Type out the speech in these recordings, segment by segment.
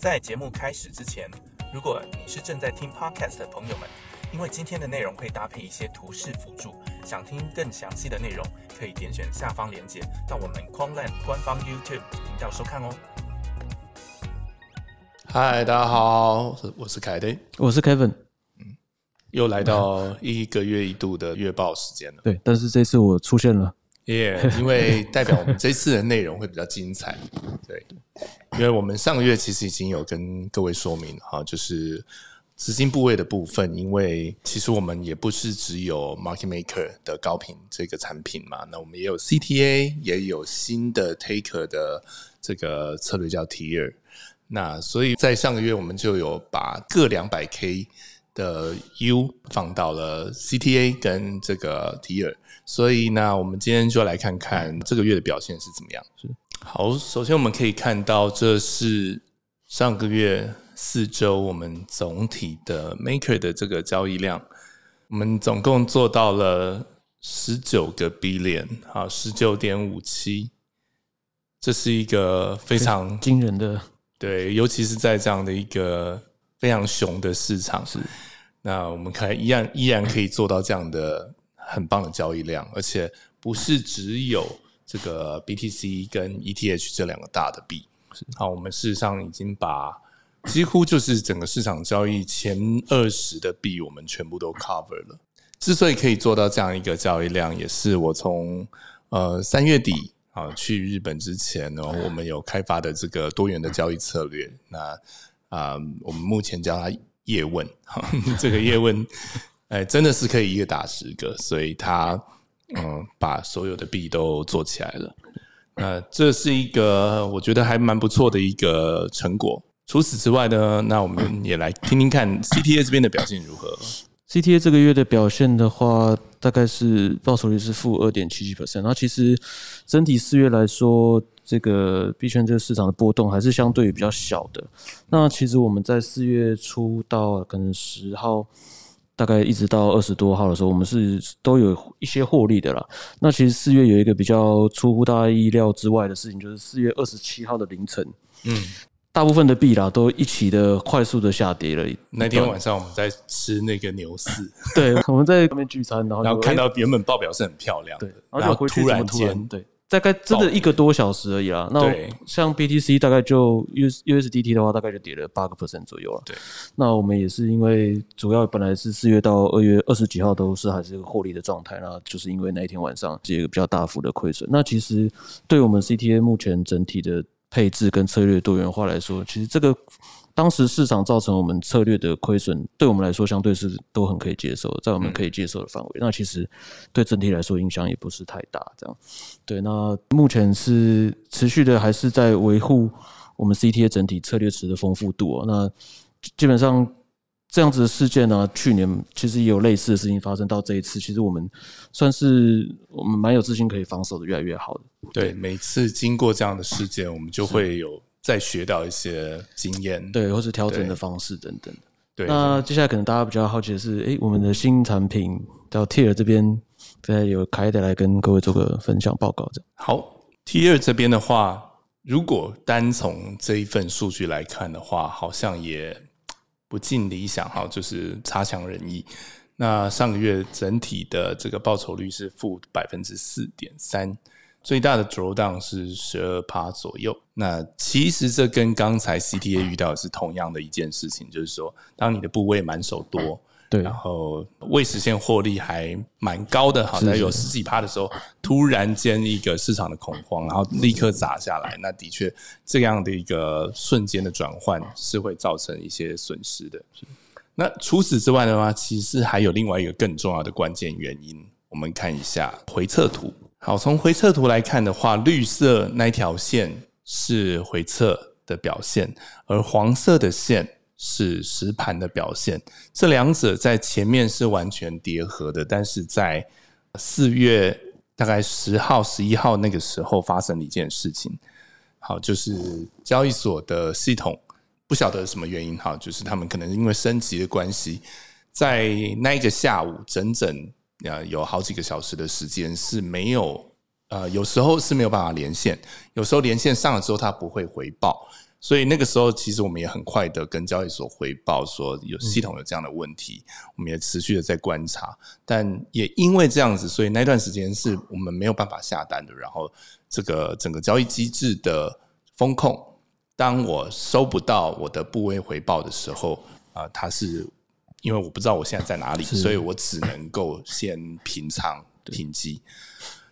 在节目开始之前，如果你是正在听 podcast 的朋友们，因为今天的内容会搭配一些图示辅助，想听更详细的内容，可以点选下方链接到我们 Quanland 官方 YouTube 频道收看哦。嗨，大家好，我是凯德，我是 Kevin。又来到一个月一度的月报时间了。对，但是这次我出现了，耶，因为代表我们这次的内容会比较精彩。对，因为我们上个月其实已经有跟各位说明哈，就是资金部位的部分，因为其实我们也不是只有 Market Maker 的高频这个产品嘛，那我们也有 CTA，也有新的 Taker 的这个策略叫 Tier。那所以在上个月我们就有把各两百 K。的 U 放到了 CTA 跟这个 Tier，所以呢，我们今天就来看看这个月的表现是怎么样。是好，首先我们可以看到，这是上个月四周我们总体的 Maker 的这个交易量，我们总共做到了十九个 Billion，好，十九点五七，这是一个非常惊人的，对，尤其是在这样的一个。非常熊的市场是，那我们看依然依然可以做到这样的很棒的交易量，而且不是只有这个 BTC 跟 ETH 这两个大的币。好，我们事实上已经把几乎就是整个市场交易前二十的币，我们全部都 cover 了。之所以可以做到这样一个交易量，也是我从呃三月底啊去日本之前呢，我们有开发的这个多元的交易策略。那啊，我们目前叫它叶问，这个叶问，哎，真的是可以一个打十个，所以它嗯，把所有的币都做起来了。那这是一个我觉得还蛮不错的一个成果。除此之外呢，那我们也来听听看 CTA 这边的表现如何。CTA 这个月的表现的话，大概是报酬率是负二点七七 percent。然后其实整体四月来说，这个币圈这个市场的波动还是相对于比较小的。那其实我们在四月初到可能十号，大概一直到二十多号的时候，我们是都有一些获利的啦。那其实四月有一个比较出乎大家意料之外的事情，就是四月二十七号的凌晨，嗯。大部分的币啦都一起的快速的下跌了。那天晚上我们在吃那个牛四，对，我们在外面聚餐，然后然后看到原本报表是很漂亮，对，然后突然间，对，大概真的一个多小时而已啦。那像 BTC 大概就 US USDT 的话，大概就跌了八个 percent 左右了。对，那我们也是因为主要本来是四月到二月二十几号都是还是一个获利的状态，那就是因为那一天晚上是一个比较大幅的亏损。那其实对我们 CTA 目前整体的。配置跟策略多元化来说，其实这个当时市场造成我们策略的亏损，对我们来说相对是都很可以接受，在我们可以接受的范围。那其实对整体来说影响也不是太大。这样，对。那目前是持续的还是在维护我们 CTA 整体策略池的丰富度哦。那基本上。这样子的事件呢，去年其实也有类似的事情发生。到这一次，其实我们算是我们蛮有自信可以防守的越来越好的。对，每次经过这样的事件，我们就会有再学到一些经验，对，或是调整的方式等等。对，那接下来可能大家比较好奇的是，哎，我们的新产品到 T 二这边，再有凯德来跟各位做个分享报告。这样好，T 二这边的话，如果单从这一份数据来看的话，好像也。不尽理想哈，就是差强人意。那上个月整体的这个报酬率是负百分之四点三，最大的 drawdown 是十二趴左右。那其实这跟刚才 CTA 遇到的是同样的一件事情，就是说当你的部位满手多。对，然后未实现获利还蛮高的，好像有十几趴的时候，突然间一个市场的恐慌，然后立刻砸下来，那的确这样的一个瞬间的转换是会造成一些损失的。那除此之外的话，其实还有另外一个更重要的关键原因，我们看一下回测图。好，从回测图来看的话，绿色那条线是回测的表现，而黄色的线。是实盘的表现，这两者在前面是完全叠合的，但是在四月大概十号、十一号那个时候发生了一件事情。好，就是交易所的系统不晓得什么原因，哈，就是他们可能因为升级的关系，在那一个下午整整啊有好几个小时的时间是没有，呃，有时候是没有办法连线，有时候连线上了之后它不会回报。所以那个时候，其实我们也很快的跟交易所回报说有系统有这样的问题，我们也持续的在观察。但也因为这样子，所以那段时间是我们没有办法下单的。然后这个整个交易机制的风控，当我收不到我的部位回报的时候，啊、它是因为我不知道我现在在哪里，所以我只能够先平仓停机。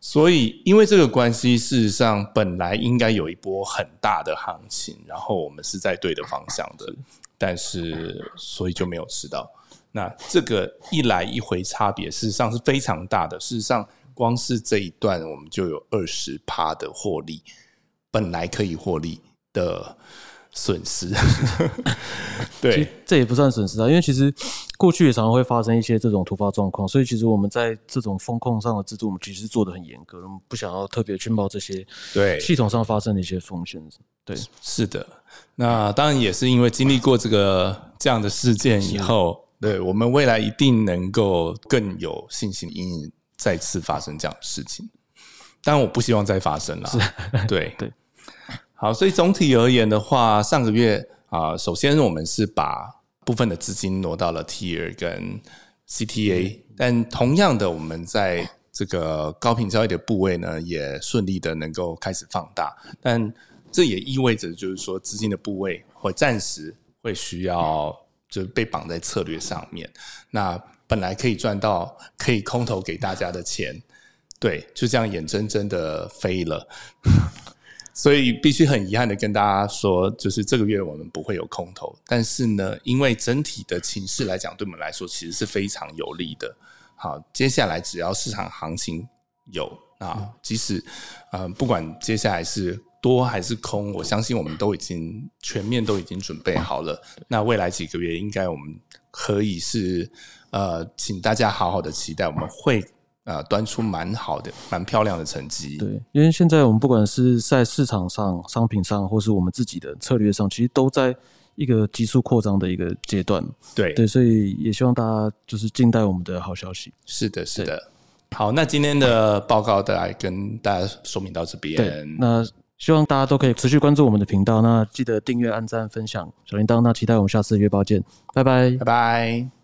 所以，因为这个关系，事实上本来应该有一波很大的行情，然后我们是在对的方向的，但是所以就没有吃到。那这个一来一回差别，事实上是非常大的。事实上，光是这一段我们就有二十趴的获利，本来可以获利的损失。对这也不算损失啊，因为其实过去也常常会发生一些这种突发状况，所以其实我们在这种风控上的制度，我们其实做的很严格，我们不想要特别去冒这些对。系统上发生的一些风险。对，是的，那当然也是因为经历过这个这样的事件以后，对我们未来一定能够更有信心，因再次发生这样的事情。但我不希望再发生了。对。对，好，所以总体而言的话，上个月啊、首先我们是把部分的资金挪到了 Tier 跟 CTA，、但同样的，我们在这个高频交易的部位呢，也顺利的能够开始放大，但这也意味着就是说资金的部位会暂时会需要就是被绑在策略上面，那本来可以赚到可以空投给大家的钱，对，就这样眼睁睁的飞了。所以必须很遗憾的跟大家说，就是这个月我们不会有空头，但是呢，因为整体的情势来讲，对我们来说其实是非常有利的。好，接下来只要市场行情有啊，即使呃不管接下来是多还是空，我相信我们都已经全面都已经准备好了。那未来几个月，应该我们可以是呃，请大家好好的期待，我们会呃端出蛮好的、蛮漂亮的成绩。对，因为现在我们不管是在市场上、商品上，或是我们自己的策略上，其实都在一个急速扩张的一个阶段。对对，所以也希望大家就是静待我们的好消息。是的，是的。好，那今天的报告大概跟大家说明到这边。对，那希望大家都可以持续关注我们的频道，那记得订阅、按赞、分享小铃铛。那期待我们下次约报见，拜拜拜。拜。